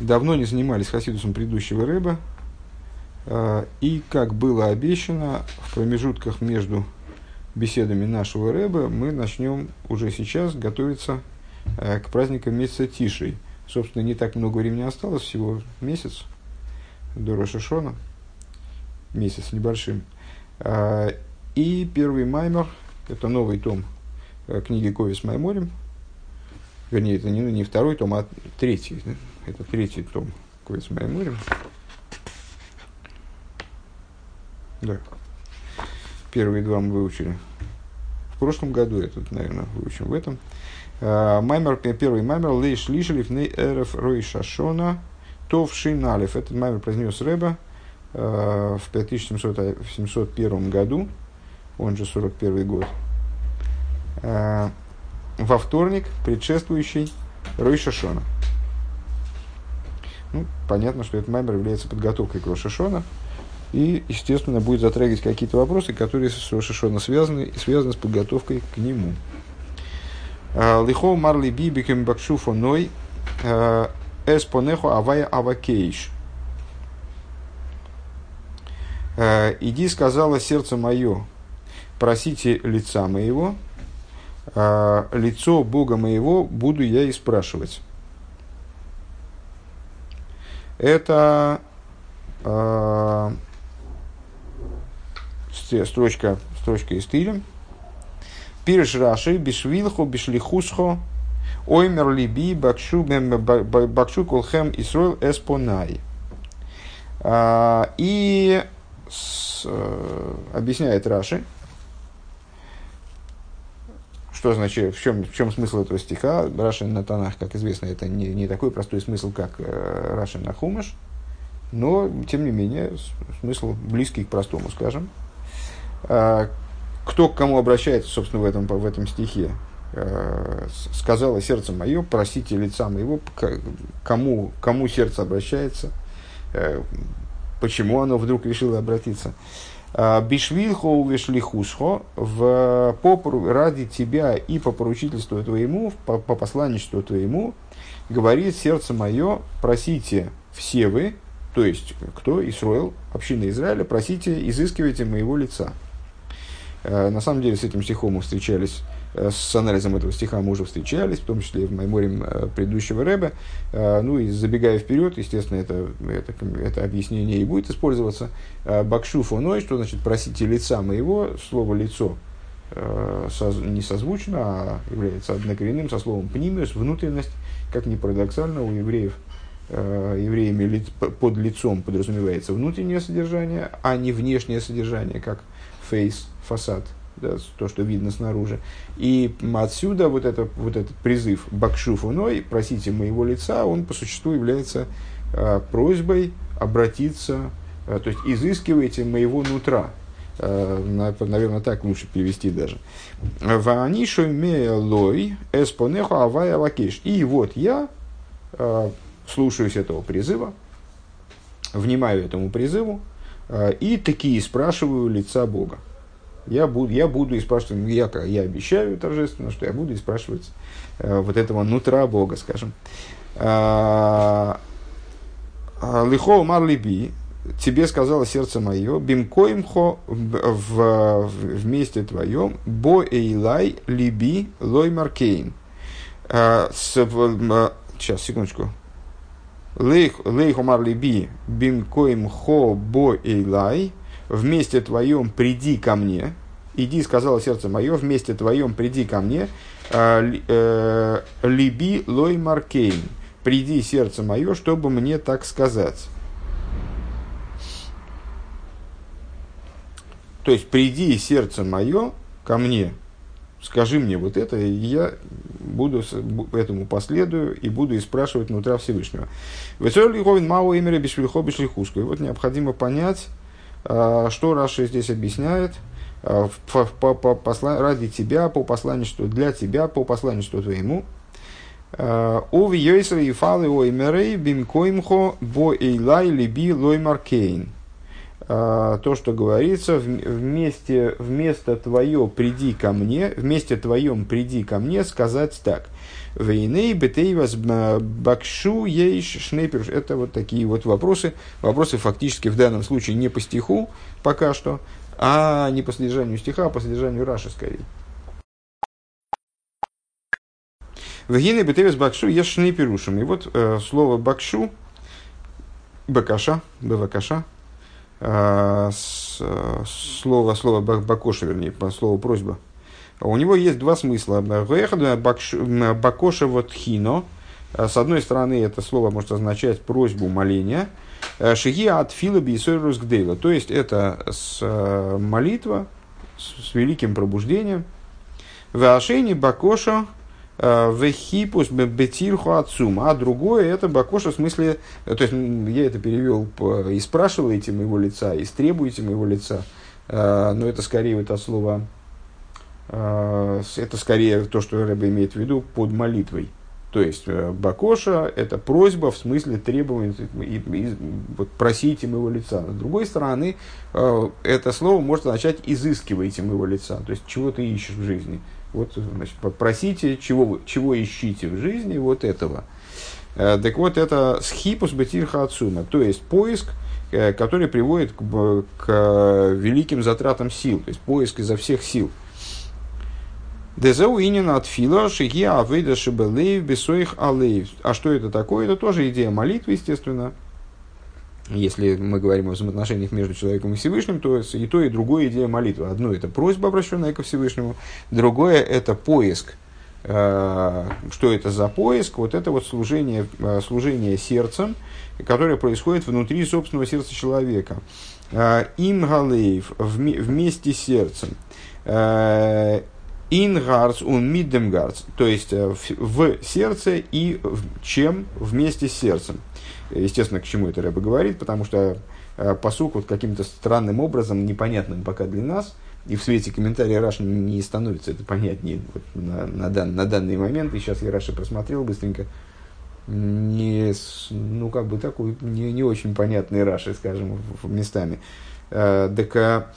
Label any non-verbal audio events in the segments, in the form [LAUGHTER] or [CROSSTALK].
давно не занимались хасидусом предыдущего рыба, и, как было обещано, в промежутках между беседами нашего рэба мы начнем уже сейчас готовиться к праздникам месяца Тишей. Собственно, не так много времени осталось, всего месяц до Рошашона, месяц небольшим. И первый маймер, это новый том книги Ковис Майморим, вернее, это не, не второй том, а третий. Это третий том Ковис Майморим. Да. Первые два мы выучили. В прошлом году этот, наверное, выучим в этом. Маймер, первый маймер, лейш лишелив ней эрф рой шашона, тов шиналев. Этот маймер произнес Рэба в 5701 году, он же 41 год, во вторник, предшествующий Рой Шашона. Ну, понятно, что этот маймер является подготовкой к Рошашона. И, естественно, будет затрагивать какие-то вопросы, которые с Рошашона связаны, связаны с подготовкой к нему. А, Лихо марли бибикем бакшуфо ной а, эспонехо авая авакейш. А, Иди, сказала сердце мое, просите лица моего, лицо Бога моего буду я и спрашивать. Это э, строчка, строчка из стилем. Пирш Раши, Бишвилхо, Бишлихусхо, Оймер Либи, Бакшу, Бакшу Колхем Исроил Эспонай. И с, э, объясняет Раши, что значит, в чем, в чем смысл этого стиха? Рашин на Танах, как известно, это не, не такой простой смысл, как э, Рашин на Хумаш, но, тем не менее, смысл близкий к простому, скажем. А, кто к кому обращается, собственно, в этом, в этом стихе? А, сказала сердце мое, просите лица моего, кому, кому сердце обращается, а, почему оно вдруг решило обратиться. Бишвильхо увешлихусхо в по, ради тебя и по поручительству твоему, по, по посланничеству твоему, говорит сердце мое, просите все вы, то есть кто, Исруэл, община Израиля, просите, изыскивайте моего лица. На самом деле с этим стихом мы встречались Э, с анализом этого стиха мы уже встречались, в том числе в меморе э, предыдущего Рэба. Э, ну и забегая вперед, естественно, это, это, это объяснение и будет использоваться. Бакшу фоной, что значит просите лица моего, слово лицо не созвучно, а является однокоренным со словом пнимиус, внутренность, как ни парадоксально, у евреев евреями под лицом подразумевается внутреннее содержание, а не внешнее содержание, как фейс, фасад да, то, что видно снаружи. И отсюда вот, это, вот этот призыв «Бакшу фуной», «просите моего лица», он по существу является э, просьбой обратиться, э, то есть «изыскивайте моего нутра». Э, наверное, так лучше перевести даже. «Ваанишу меэлой эспонеху авая лакеш». И вот я э, слушаюсь этого призыва, внимаю этому призыву, э, и такие спрашиваю лица Бога я буду, я буду и спрашивать, ну, я, я обещаю торжественно, что я буду и спрашивать э, вот этого нутра Бога, скажем. А, а, Лихо марлиби, тебе сказала сердце мое, бимкоимхо в, в месте твоем, бо эйлай либи лой маркейн. А, сейчас, секундочку. Лейх омар либи бимкоим хо бо эйлай вместе твоем приди ко мне, иди, сказала сердце мое, вместе твоем приди ко мне, э, либи лой маркейн, приди сердце мое, чтобы мне так сказать. То есть, приди сердце мое ко мне, скажи мне вот это, и я буду этому последую и буду и спрашивать внутри Всевышнего. И вот необходимо понять, что Раша здесь объясняет? А, по, по, по посла... Ради тебя, по посланничеству, для тебя, по посланничеству твоему. Уви Йойсер и Фалы Оймерей Бимкоимхо Бо Эйлай Либи Лоймар Кейн. А, то, что говорится, вместе, вместо твое приди ко мне, вместе твоем приди ко мне, сказать так. Вейней, бетейвас, бакшу, ейш, шнейпер. Это вот такие вот вопросы. Вопросы фактически в данном случае не по стиху пока что, а не по содержанию стиха, а по содержанию Раши скорее. Вегины бетевис бакшу ешь шнейперушем. И вот э, слово бакшу, бакаша, бавакаша, э, слово, слово бакоша, вернее, слово просьба – у него есть два смысла. Бакоша вот хино. С одной стороны, это слово может означать просьбу моления. Шиги от фила бисойрус гдейла. То есть, это с э, молитва с, великим пробуждением. Вашени бакоша э, вехипус бетирху отцум. А другое это бакоша в смысле, то есть я это перевел и спрашиваете моего лица, и требуете моего лица. Э, но это скорее вот от слова Э, это скорее то, что Рэбе имеет в виду под молитвой. То есть э, бакоша – это просьба в смысле требования, и, и, вот, просите моего лица. С другой стороны, э, это слово может означать изыскивайте моего лица, то есть чего ты ищешь в жизни. Вот, значит, просите, чего, чего ищите в жизни, вот этого. Так вот, это схипус бетирха отсума, то есть поиск, который приводит к, к великим затратам сил, то есть поиск изо всех сил – Дезеу от фила шиги авейда шибелеев бесоих алеев. А что это такое? Это тоже идея молитвы, естественно. Если мы говорим о взаимоотношениях между человеком и Всевышним, то и то, и другое идея молитвы. Одно это просьба, обращенная ко Всевышнему, другое это поиск. Э, что это за поиск? Вот это вот служение, э, служение сердцем, которое происходит внутри собственного сердца человека. Э, Им галеев вместе с сердцем Ингарц он миддемгарц, то есть э, в, в сердце и в, чем вместе с сердцем. Естественно, к чему это Рэба говорит, потому что э, посук вот каким-то странным образом, непонятным пока для нас, и в свете комментария Раши не становится это понятнее вот на, на, дан, на данный момент. И сейчас я Раши просмотрел быстренько. Не, ну, как бы такой не, не очень понятный Раши, скажем, местами. Э, так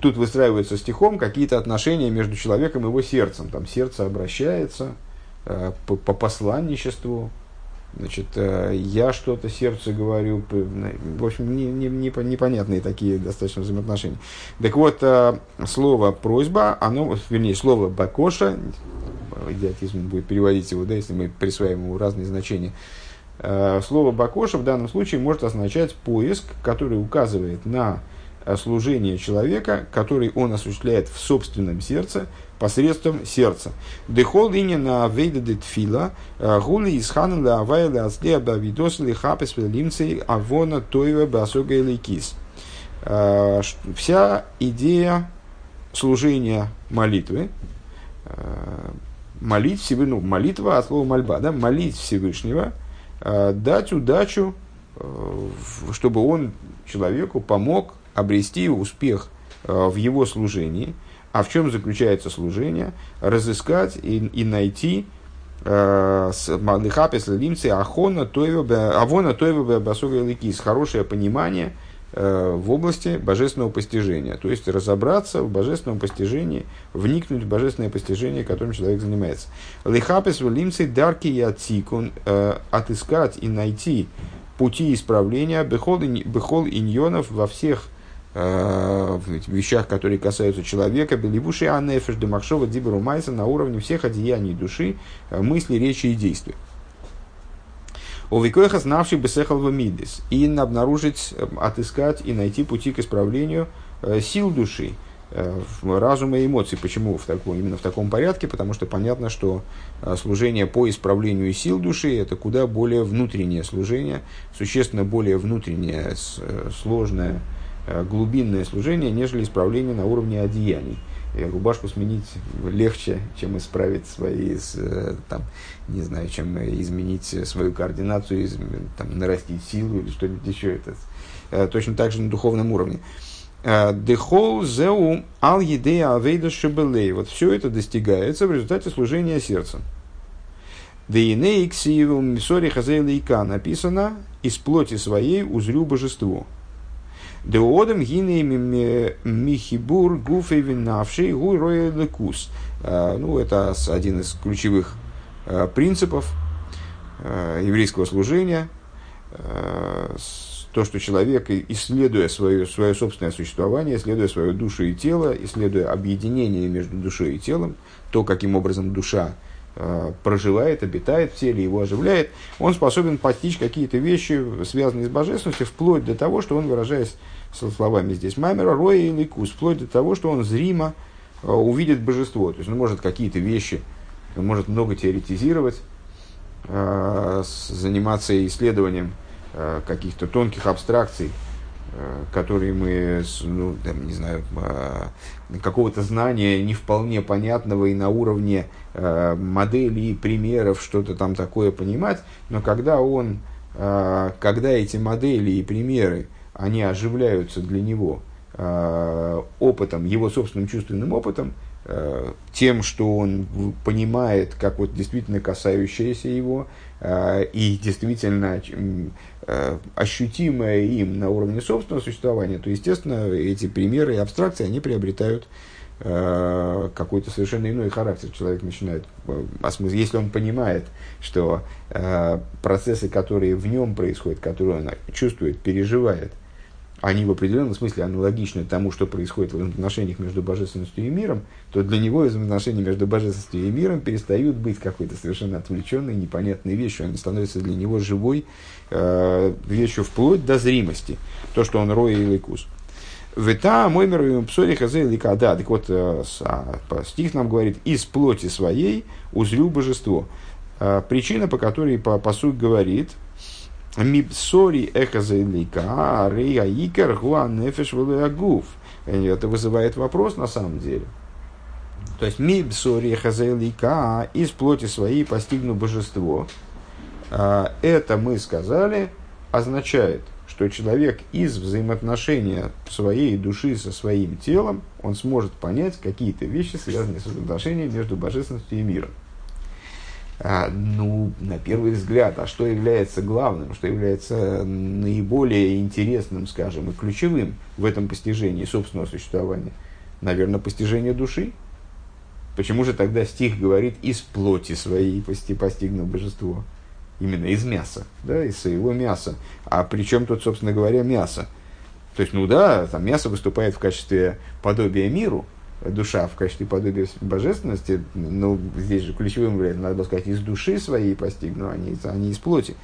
тут выстраиваются стихом какие-то отношения между человеком и его сердцем. Там сердце обращается э, по, по посланничеству, значит, э, я что-то сердцу говорю, в общем, не, не, не, непонятные такие достаточно взаимоотношения. Так вот, слово «просьба», оно, вернее, слово «бакоша», идиотизм будет переводить его, да, если мы присваиваем ему разные значения, слово «бакоша» в данном случае может означать поиск, который указывает на служение человека, который он осуществляет в собственном сердце посредством сердца. Дехол линия на вейда де э, гули из хана ла авая ла аслея бавидос ли хапес лимцей авона тоева басога или кис. Э, вся идея служения молитвы, э, молить Всевышнего, ну, молитва от слова мольба, да, молить Всевышнего, дать удачу, чтобы он человеку помог обрести успех э, в его служении. А в чем заключается служение? Разыскать и, и найти э, Малихапес Лимцы Ахона Авона Тойва Басога Ликис хорошее понимание э, в области божественного постижения. То есть разобраться в божественном постижении, вникнуть в божественное постижение, которым человек занимается. Лихапес Лимцы Дарки и Ацикун отыскать и найти пути исправления бехол, иньонов во всех в вещах, которые касаются человека, беливуши анефеш демахшова диберу майса на уровне всех одеяний души, э, мысли, речи и действий. У Викоиха знавший бесехал мидис. И обнаружить, э, отыскать и найти пути к исправлению сил души, разума и эмоций. Почему в таком, именно в таком порядке? Потому что понятно, что служение по исправлению сил души – это куда более внутреннее служение, существенно более внутреннее, сложное, Э, глубинное служение, нежели исправление на уровне одеяний. И рубашку сменить легче, чем исправить свои, э, там, не знаю, чем изменить свою координацию, из, там, нарастить силу или что-нибудь еще. Это э, точно так же на духовном уровне. Дехол зеу ал едея авейда шебелей. Вот все это достигается в результате служения сердцем. Дейней ксиеву мисори хазейлейка написано из плоти своей узрю божеству. Деодам гиней михибур гуфей винавший гуй лекус. Ну, это один из ключевых принципов еврейского служения, то, что человек, исследуя свое, свое собственное существование, исследуя свою душу и тело, исследуя объединение между душой и телом, то, каким образом душа проживает, обитает в теле, его оживляет, он способен постичь какие-то вещи, связанные с божественностью, вплоть до того, что он, выражаясь словами здесь Мамера, Роя и Ликус, вплоть до того, что он зримо э, увидит божество. То есть он может какие-то вещи, он может много теоретизировать, э, заниматься исследованием Э, каких-то тонких абстракций, э, которые мы, ну, там, не знаю, э, какого-то знания не вполне понятного и на уровне моделей, примеров, что-то там такое понимать, но когда он, когда эти модели и примеры, они оживляются для него опытом, его собственным чувственным опытом, тем, что он понимает, как вот действительно касающееся его, и действительно Э, ощутимое им на уровне собственного существования, то, естественно, эти примеры и абстракции, они приобретают э, какой-то совершенно иной характер. Человек начинает э, если он понимает, что э, процессы, которые в нем происходят, которые он чувствует, переживает, они в определенном смысле аналогичны тому, что происходит в отношениях между божественностью и миром, то для него взаимоотношения между божественностью и миром перестают быть какой-то совершенно отвлеченной, непонятной вещью. Они становятся для него живой э, вещью вплоть до зримости. То, что он роя и ликус. Вета мой мир псори хазе лика. Да, так вот, э, стих нам говорит, из плоти своей узрю божество. Э, причина, по которой по, по сути говорит, Мипсори эхазайлика, рея икер гуа нефеш агуф. Это вызывает вопрос на самом деле. То есть мипсори эхазайлика, из плоти своей постигну божество. А, это мы сказали, означает, что человек из взаимоотношения своей души со своим телом, он сможет понять какие-то вещи, связанные с отношением между божественностью и миром. А, ну, на первый взгляд, а что является главным, что является наиболее интересным, скажем, и ключевым в этом постижении собственного существования? Наверное, постижение души. Почему же тогда стих говорит «из плоти своей пости, постигнув божество»? Именно из мяса, да, из своего мяса. А при чем тут, собственно говоря, мясо? То есть, ну да, там мясо выступает в качестве подобия миру, душа в качестве подобия божественности, ну, здесь же ключевым является, надо было сказать, из души своей постигну, а не, а не из плоти.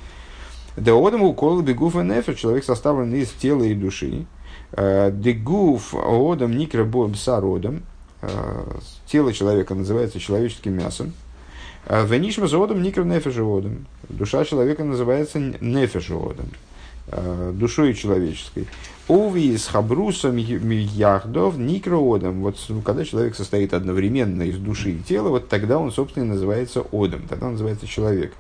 Да одам укол бегуф и нефер, человек составлен из тела и души. Э, Дегуф одам никра бсародом, э, тело человека называется человеческим мясом. Э, Венишма заводом никра нефежеводом. Душа человека называется нефежеводом, душой человеческой. Ови с хабрусом яхдов никроодом. Вот ну, когда человек состоит одновременно из души и тела, вот тогда он, собственно, называется одом, тогда он называется человек.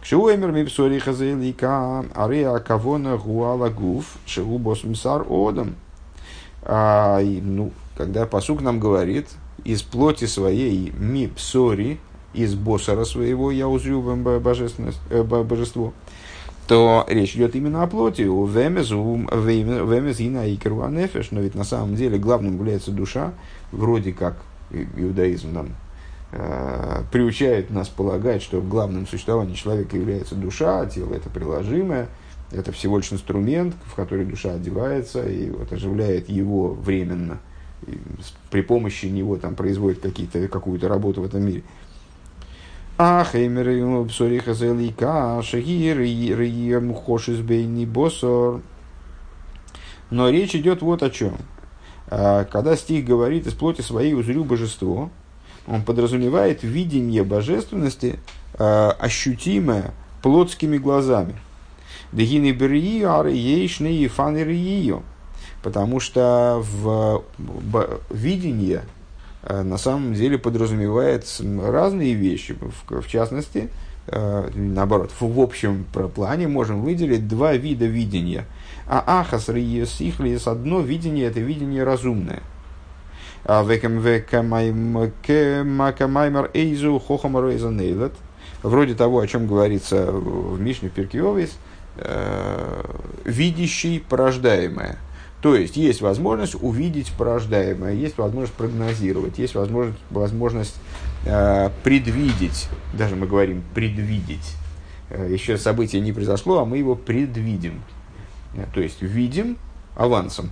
Кшиуэмер мипсори хазелика ареа кавона гуала гуф шигу босмсар одом. А, ну, когда посук нам говорит, из плоти своей мипсори, из босора своего я узрю божественность, э, божество то речь идет именно о плоти. У вемез, вемез и нефеш, но ведь на самом деле главным является душа, вроде как иудаизм нам э, приучает нас полагать, что главным существованием человека является душа, а тело это приложимое, это всего лишь инструмент, в который душа одевается и вот оживляет его временно, и при помощи него там производит какие-то, какую-то работу в этом мире. Ахеймер псориха зелика шагир рием хошис бейни босор. Но речь идет вот о чем. А, когда стих говорит «из плоти своей узрю божество», он подразумевает видение божественности, а, ощутимое плотскими глазами. Дегины берии ары ейшны Потому что в видение на самом деле подразумевает разные вещи. В, в частности, э, наоборот, в, в общем плане можем выделить два вида видения. А ахас риес ихлиес одно видение это видение разумное. А векамаймер эйзу хохамар нейлет. Вроде того, о чем говорится в Мишне Перкиовис, э, видящий порождаемое – то есть есть возможность увидеть порождаемое, есть возможность прогнозировать, есть возможность, возможность э, предвидеть, даже мы говорим предвидеть, э, еще событие не произошло, а мы его предвидим. Э, то есть видим авансом.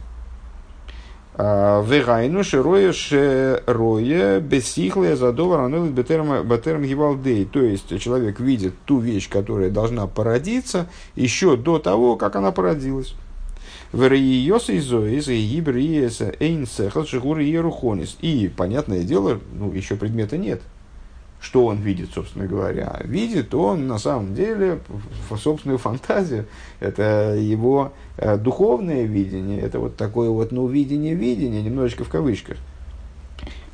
А, Вегайну широя широя бессихлая задова ранелит бетерм гивалдей. То есть человек видит ту вещь, которая должна породиться еще до того, как она породилась. И, понятное дело, ну, еще предмета нет. Что он видит, собственно говоря? Видит он на самом деле собственную фантазию. Это его э, духовное видение. Это вот такое вот, ну, видение-видение, немножечко в кавычках.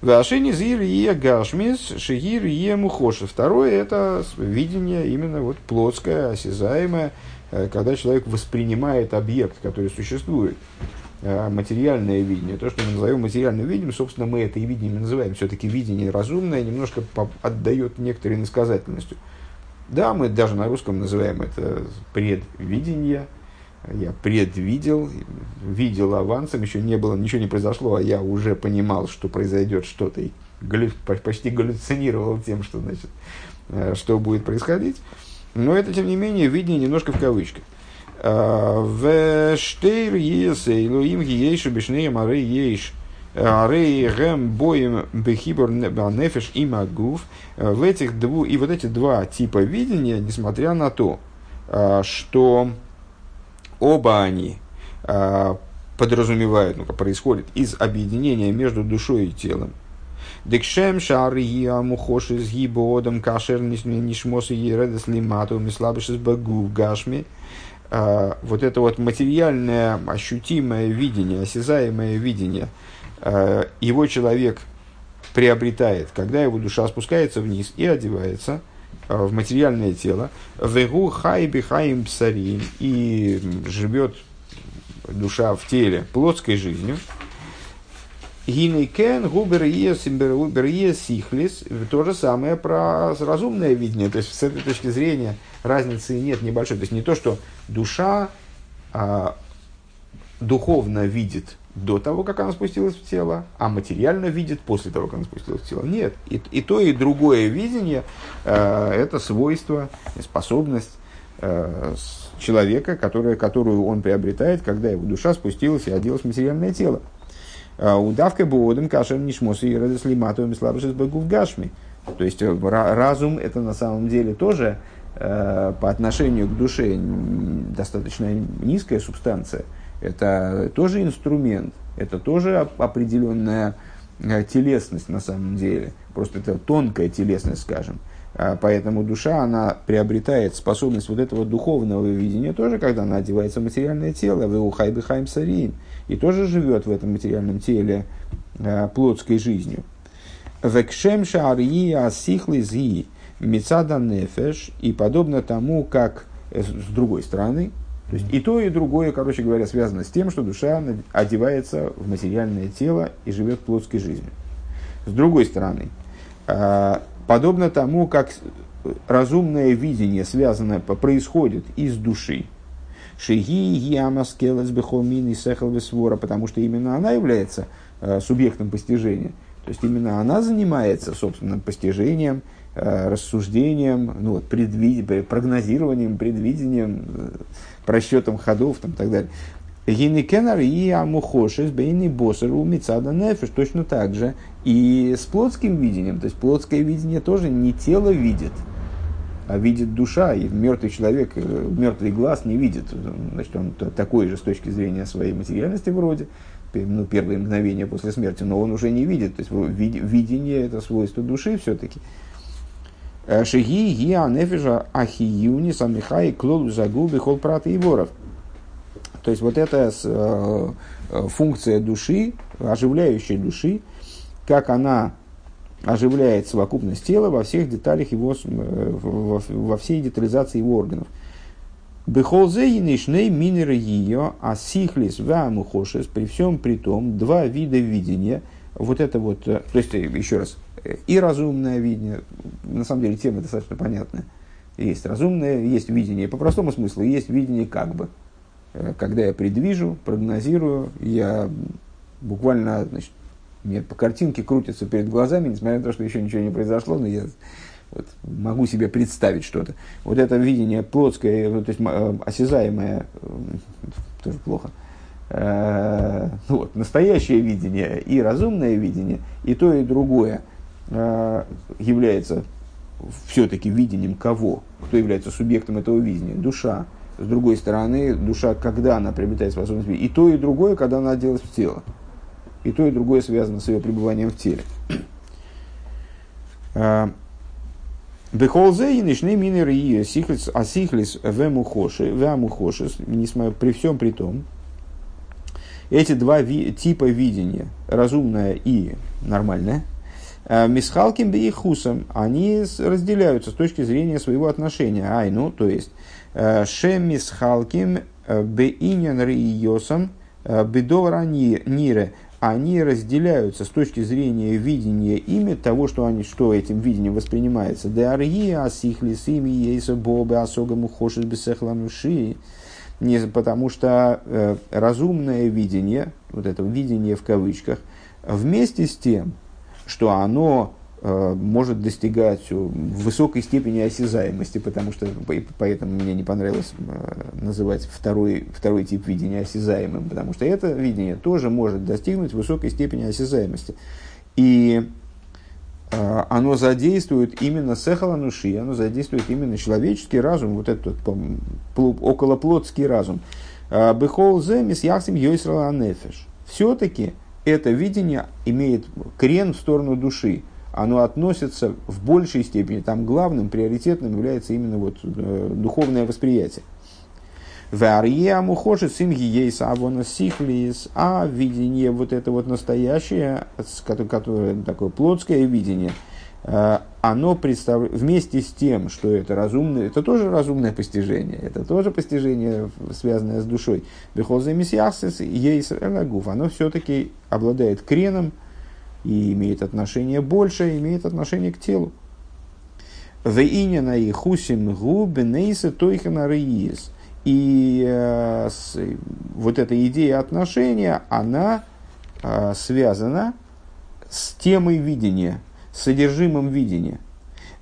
Вашини зир е гашмис шигир е мухоши. Второе это видение именно вот плотское, осязаемое, когда человек воспринимает объект, который существует, э, материальное видение, то, что мы назовем материальным видением, собственно, мы это и видением называем. Все-таки видение разумное немножко отдает некоторой иносказательностью. Да, мы даже на русском называем это предвидение. Я предвидел, видел авансом, еще не было, ничего не произошло, а я уже понимал, что произойдет что-то, и почти галлюцинировал тем, что, значит, э, что будет происходить. Но это, тем не менее, видение немножко в кавычках. А, в штейр есей луим гиейшу бешнеем ары ейш ары гэм боем бехибор нефеш и магув. В этих дву, и вот эти два типа видения, несмотря на то, а, что оба они а, подразумевают, ну, происходит из объединения между душой и телом, Декшем шар я мухош из гибодом кашер нишмос и ередес лимату мислабыш из багу в гашме. А, вот это вот материальное, ощутимое видение, осязаемое видение, а, его человек приобретает, когда его душа спускается вниз и одевается а, в материальное тело, вегу хайби хаим псарим, и живет душа в теле плотской жизнью, Гинейкен, губер сихлис. То же самое про разумное видение. То есть, с этой точки зрения разницы нет небольшой. То есть, не то, что душа а, духовно видит до того, как она спустилась в тело, а материально видит после того, как она спустилась в тело. Нет. И, и то, и другое видение э, это свойство, способность э, человека, которое, которую он приобретает, когда его душа спустилась и оделась в материальное тело. А, удавка буодом кашем нишмос и радослиматовым слабшис в гашми. То есть э, разум это на самом деле тоже э, по отношению к душе достаточно низкая субстанция. Это тоже инструмент, это тоже определенная э, телесность на самом деле. Просто это тонкая телесность, скажем. А, поэтому душа, она приобретает способность вот этого духовного видения тоже, когда она одевается в материальное тело, в ухайбы хайм сарим, и тоже живет в этом материальном теле э, плотской жизнью. Векшем шарии асихлы зи мецада нефеш, и подобно тому, как э, с другой стороны, то есть и то, и другое, короче говоря, связано с тем, что душа одевается в материальное тело и живет плотской жизнью. С другой стороны, э, подобно тому, как разумное видение связано, происходит из души. Шиги ямаскелес бехомин и сехал свора, потому что именно она является э, субъектом постижения. То есть именно она занимается собственным постижением, э, рассуждением, ну, вот, предвид... прогнозированием, предвидением, э, просчетом ходов там, и так далее. Гинекенар и амухошес бейни босеру мицада нефиш. Точно так же и с плотским видением. То есть плотское видение тоже не тело видит, видит душа. И мертвый человек, э, мертвый глаз не видит. Значит, он такой же с точки зрения своей материальности вроде, ну, первые мгновения после смерти, но он уже не видит. То есть видение это свойство души все-таки. Э, Шиги, гиа, нефижа, ахиюни, самихай, клолу, загубы, хол, прата и воров. То есть вот эта э, функция души, оживляющая души, как она оживляет совокупность тела во всех деталях его, э, во, всей детализации его органов. Бехолзе и минеры ее, а сихлис вамухошес, при всем при том, два вида видения, вот это вот, то есть, еще раз, и разумное видение, на самом деле тема достаточно понятная. Есть разумное, есть видение по простому смыслу, есть видение как бы. Э, когда я предвижу, прогнозирую, я буквально значит, мне по картинке крутится перед глазами, несмотря на то, что еще ничего не произошло, но я вот, могу себе представить что-то. Вот это видение плотское, ну, то есть э, осязаемое, э, тоже плохо, э, ну, вот, настоящее видение и разумное видение, и то, и другое является все-таки видением кого? Кто является субъектом этого видения? Душа. С другой стороны, душа, когда она приобретает способность видеть? И то, и другое, когда она оделась в тело. И то, и другое связано с ее пребыванием в теле. Бехолзе и нишны минер и асихлис вемухоши, вемухошис, при всем при том, эти два ви, типа видения, разумное и нормальное, э, Мисхалким и хусом, они разделяются с точки зрения своего отношения. Ай, ну, то есть, э, ше мисхалким э, беинен риосом бедовара нире, они разделяются с точки зрения видения ими того, что, они, что этим видением воспринимается. Деаргия асихли сими ейса бобе асогаму хошит бесехлануши. Потому что э, разумное видение, вот это видение в кавычках, вместе с тем, что оно может достигать высокой степени осязаемости, потому что поэтому мне не понравилось э, называть второй, второй тип видения осязаемым, потому что это видение тоже может достигнуть высокой степени осязаемости. И э, оно задействует именно сехалануши, оно задействует именно человеческий разум, вот этот околоплотский разум. Бехол земис яхсим йойсрала. Все-таки это видение имеет крен в сторону души оно относится в большей степени, там главным, приоритетным является именно вот, э, духовное восприятие. Варья мухоши симги ейс авона сихлис, а видение вот это вот настоящее, которое такое плотское видение, э, оно представляет, вместе с тем, что это разумное, это тоже разумное постижение, это тоже постижение, связанное с душой. Бехоза мисьясис ейс оно все-таки обладает креном, и имеет отношение больше, имеет отношение к телу. Вейнина и хусим губенейса тойхана рейс. И э, с, вот эта идея отношения, она э, связана с темой видения, с содержимым видения.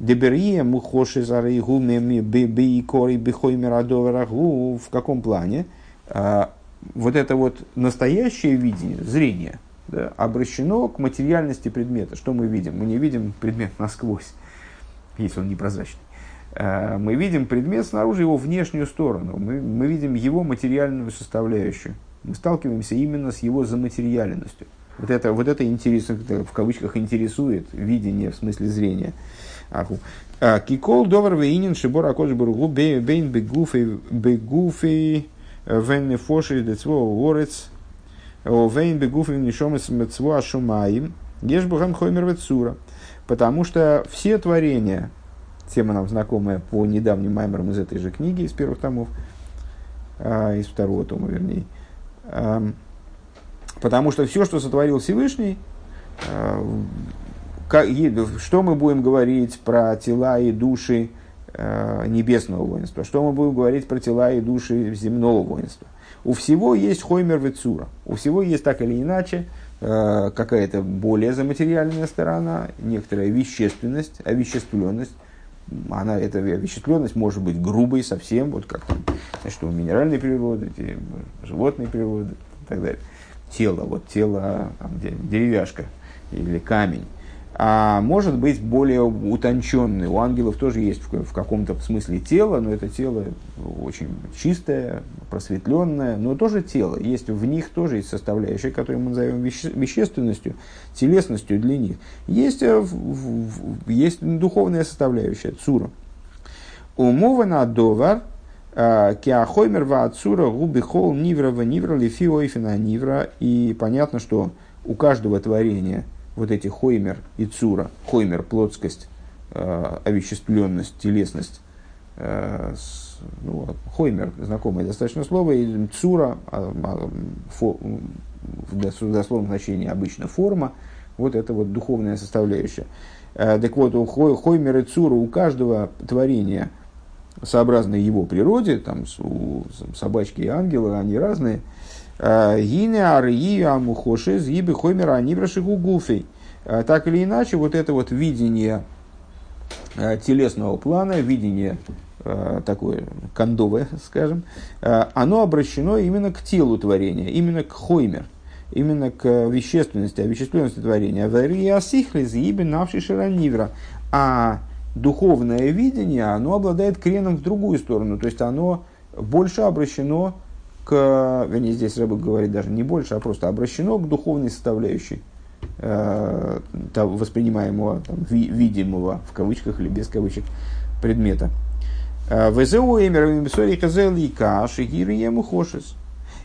Деберия мухоши зарейгу бейкори бихой мирадоварагу. В каком плане? Э, вот это вот настоящее видение, зрение – да, обращено к материальности предмета. Что мы видим? Мы не видим предмет насквозь, если он непрозрачный. Э, мы видим предмет снаружи, его внешнюю сторону. Мы, мы видим его материальную составляющую. Мы сталкиваемся именно с его заматериальностью. Вот это, вот это интересует, в кавычках интересует видение в смысле зрения. А, Кикол довар вейнин шибор акодж бургу бейн бегуфей бегуфей вен фоши децво ворец Вейн бегуфин нишом мецвуа шумаим, ешь бухам хоймер вецура. Потому что все творения, тема нам знакомая по недавним маймерам из этой же книги, из первых томов, а, из второго тома, вернее, потому что все, что сотворил Всевышний, а, что мы будем говорить про тела и души небесного воинства, что мы будем говорить про тела и души земного воинства – у всего есть хоймер вецура. У всего есть так или иначе э, какая-то более заматериальная сторона, некоторая вещественность, овеществленность. Она, эта овеществленность может быть грубой совсем, вот как там, значит, у минеральной природы, животной природы и так далее. Тело, вот тело, там, деревяшка или камень а может быть более утонченный. У ангелов тоже есть в, в каком-то смысле тело, но это тело очень чистое, просветленное, но тоже тело. Есть в них тоже есть составляющая, которую мы назовем веще, вещественностью, телесностью для них. Есть, э, есть духовная составляющая, цура. Умова на довар, э, киахоймер ва ацура губи хол нивра ва нивра лифи ойфина нивра. И понятно, что у каждого творения – вот эти хоймер и цура, хоймер – плотскость, э, овеществленность, телесность, э, с, ну, хоймер – знакомое достаточно слово, и цура а, а, фо, в дословном значении обычно форма, вот это вот духовная составляющая. Э, так вот, у хоймер и цура у каждого творения сообразно его природе, там у собачки и ангелы, они разные – Гине арии амухоши зибы хоймера анибраши гугуфей. Так или иначе, вот это вот видение телесного плана, видение такое кондовое, [LAUGHS] скажем, оно обращено именно к телу творения, именно к хоймер, именно к вещественности, овеществленности творения. А духовное видение, оно обладает креном в другую сторону, то есть оно больше обращено к, вернее, здесь Рэбб говорит даже не больше, а просто обращено к духовной составляющей э, воспринимаемого, там, ви, видимого, в кавычках или без кавычек, предмета. Э, ВЗО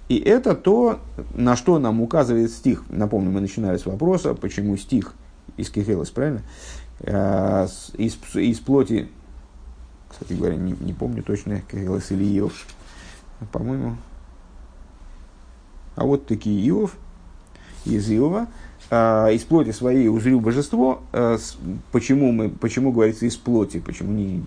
И это то, на что нам указывает стих. Напомню, мы начинали с вопроса, почему стих из Кехелос, правильно? Э, из, из плоти, кстати говоря, не, не помню точно, Кехелос или Иов, по-моему, а вот такие Иов, из Иова, э, из плоти своей узрю божество. Э, почему, мы, почему говорится из плоти? Почему не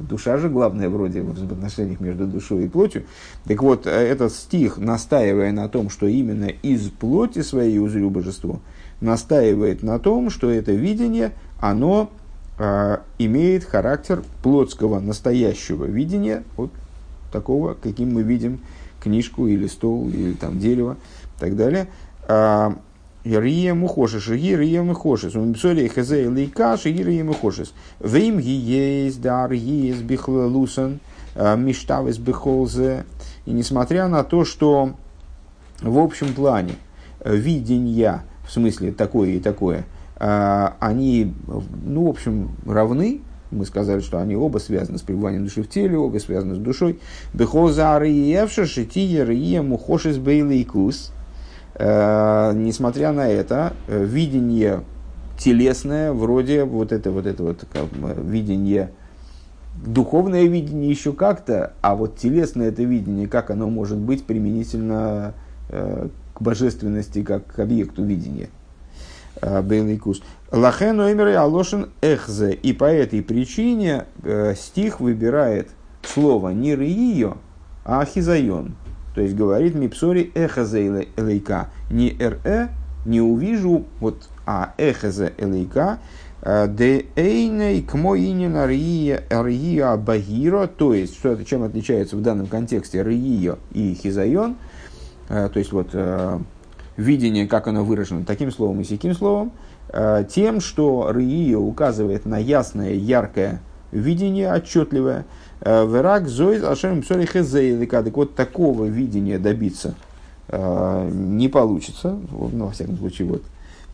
душа же главная вроде в отношениях между душой и плотью. Так вот, этот стих, настаивая на том, что именно из плоти своей узрю божество, настаивает на том, что это видение, оно э, имеет характер плотского настоящего видения, вот такого, каким мы видим книжку или стол, или там дерево и так далее. А, Рия мухошиш, рия мухошиш. У мипсори хезе лейка, рия мухошиш. Вим ги есть, дар есть, бихлалусан, а, миштавес бихолзе. И несмотря на то, что в общем плане видения, в смысле такое и такое, а, они, ну, в общем, равны, мы сказали, что они оба связаны с пребыванием души в теле, оба связаны с душой. Бехоза Риевша Шития Рия Мухошис Бейлейкус. Э, несмотря на это, э, видение телесное, вроде вот это вот это вот как, видение, духовное видение еще как-то, а вот телесное это видение, как оно может быть применительно э, к божественности, как к объекту видения. Бейлейкус. Лахен оймер алошин эхзе. И по этой причине э, стих выбирает слово не рыио, а хизайон. То есть говорит мипсори эхазе элейка. Не ре, не увижу, вот, а эхазе элейка. Э, де эйней к моинина рия багиро. То есть, что это, чем отличается в данном контексте рыио и хизайон. Э, то есть, вот, видение, как оно выражено таким словом и сяким словом. Э, тем, что Рия указывает на ясное, яркое видение, отчетливое. Э, Верак зоид ашем псори. Так вот, такого видения добиться э, не получится, ну, во всяком случае, вот,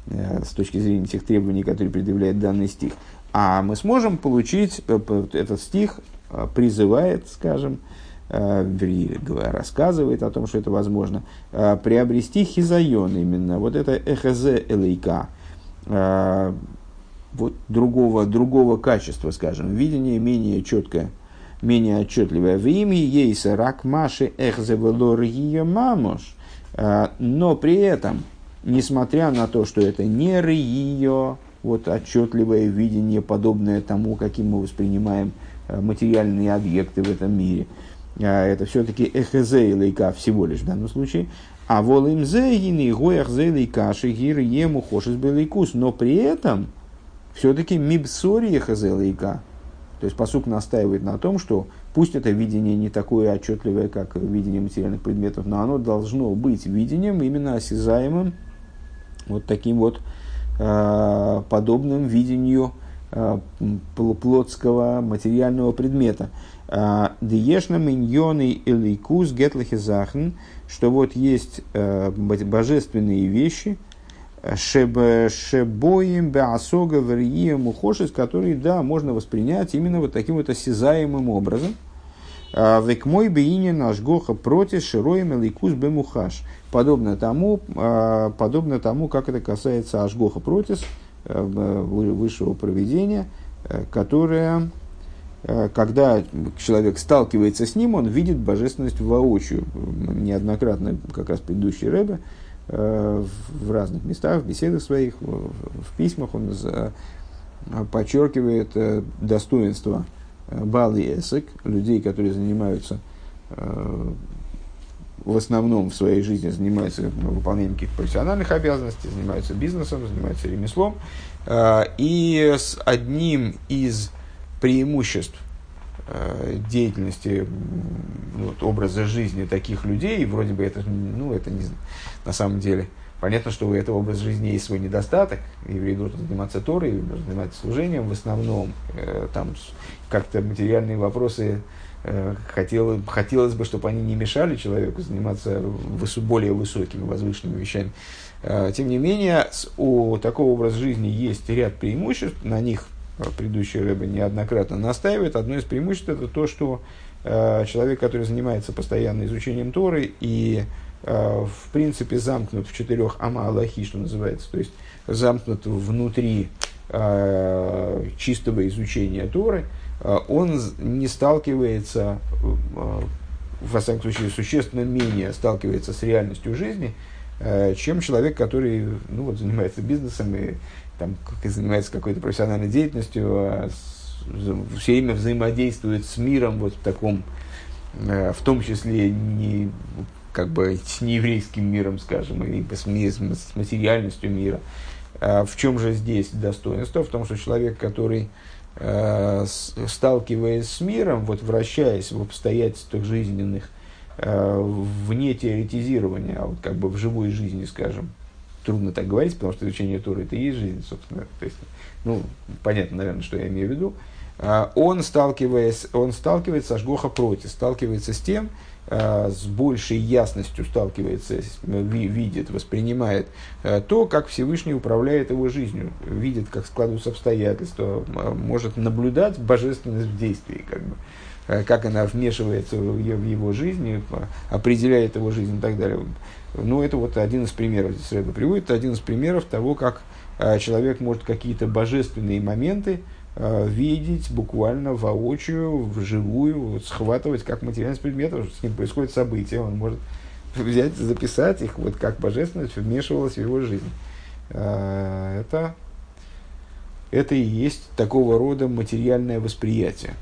с точки зрения тех требований, которые предъявляет данный стих. А мы сможем получить, этот стих призывает, скажем, рассказывает о том, что это возможно, приобрести хизайон именно, вот это эхезе элейка, э, вот другого, другого качества, скажем, видение менее четкое, менее отчетливое. В имя ейса рак маши эхзевелор мамош. Э, но при этом, несмотря на то, что это не рие, вот отчетливое видение, подобное тому, каким мы воспринимаем э, материальные объекты в этом мире, э, это все-таки эхезе лейка всего лишь в данном случае, а волим зейгины гоях зейлей каши гир ему хошис белейкус. Но при этом все-таки мибсори хазелейка. То есть посук настаивает на том, что пусть это видение не такое отчетливое, как видение материальных предметов, но оно должно быть видением именно осязаемым, вот таким вот э, подобным видению э, плотского материального предмета. Диешна миньоны элейкус гетлахизахн, что вот есть э, божественные вещи, шебоим беасога врием мухошис, которые, да, можно воспринять именно вот таким вот осязаемым образом. Век мой бейни наш гоха против широем элейкус бемухаш. Подобно тому, подобно тому, как это касается Ашгоха против э, высшего проведения, э, которое Э, когда человек сталкивается с ним, он видит божественность воочию. Неоднократно, как раз предыдущий Рэбе, э, в разных местах, в беседах своих, в письмах он подчеркивает э, достоинство Балы Эсек, людей, которые занимаются в основном в своей жизни занимаются выполнением каких-то профессиональных обязанностей, занимаются бизнесом, занимаются ремеслом. И с одним из преимуществ деятельности, вот, образа жизни таких людей, вроде бы это, ну, это не, на самом деле, Понятно, что у этого образа жизни есть свой недостаток. Еврей должен заниматься Торой, должен заниматься служением в основном. Э, там как-то материальные вопросы э, хотел, хотелось бы, чтобы они не мешали человеку заниматься высо, более высокими, возвышенными вещами. Э, тем не менее, у такого образа жизни есть ряд преимуществ, на них предыдущий Рэбе неоднократно настаивает. Одно из преимуществ это то, что человек, который занимается постоянно изучением Торы и Э, в принципе замкнут в четырех ама Аллахи, что называется, то есть замкнут внутри э, чистого изучения Торы, э, он не сталкивается, во всяком случае, существенно менее сталкивается с реальностью жизни, чем человек, который ну, вот, занимается бизнесом и там, занимается какой-то профессиональной деятельностью, а все время взаимодействует с миром вот в таком, в том числе не как бы с нееврейским миром, скажем, и с, с материальностью мира. А в чем же здесь достоинство? В том, что человек, который э, сталкиваясь с миром, вот вращаясь в обстоятельствах жизненных, э, вне теоретизирования, а вот как бы в живой жизни, скажем, трудно так говорить, потому что изучение Торы это и есть жизнь, собственно. То есть, ну, понятно, наверное, что я имею в виду. А он, сталкиваясь, он сталкивается с Ашгоха против, сталкивается с тем, Э, с большей ясностью сталкивается, видит, воспринимает э, то, как Всевышний управляет его жизнью, видит, как складываются обстоятельства, может наблюдать божественность в действии, как, бы, как она вмешивается в его жизнь, определяет его жизнь и так далее. Ну, это вот один из примеров, здесь Рэба приводит, один из примеров того, как человек может какие-то божественные моменты, Э, видеть буквально воочию, вживую, вот, схватывать как материальность предметов, с ним происходит событие, он может взять, записать их, вот как божественность вмешивалась в его жизнь. Э, это, это и есть такого рода материальное восприятие.